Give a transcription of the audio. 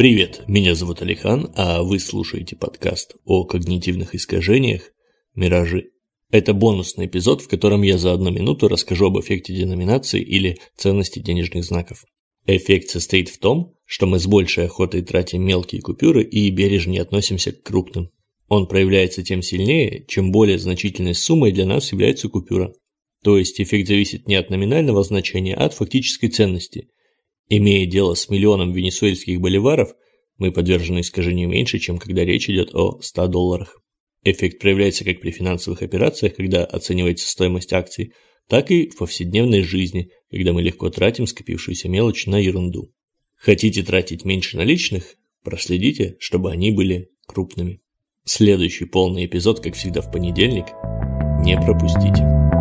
Привет, меня зовут Алихан, а вы слушаете подкаст о когнитивных искажениях «Миражи». Это бонусный эпизод, в котором я за одну минуту расскажу об эффекте деноминации или ценности денежных знаков. Эффект состоит в том, что мы с большей охотой тратим мелкие купюры и бережнее относимся к крупным. Он проявляется тем сильнее, чем более значительной суммой для нас является купюра. То есть эффект зависит не от номинального значения, а от фактической ценности – Имея дело с миллионом венесуэльских боливаров, мы подвержены искажению меньше, чем когда речь идет о 100 долларах. Эффект проявляется как при финансовых операциях, когда оценивается стоимость акций, так и в повседневной жизни, когда мы легко тратим скопившуюся мелочь на ерунду. Хотите тратить меньше наличных? Проследите, чтобы они были крупными. Следующий полный эпизод, как всегда в понедельник, не пропустите.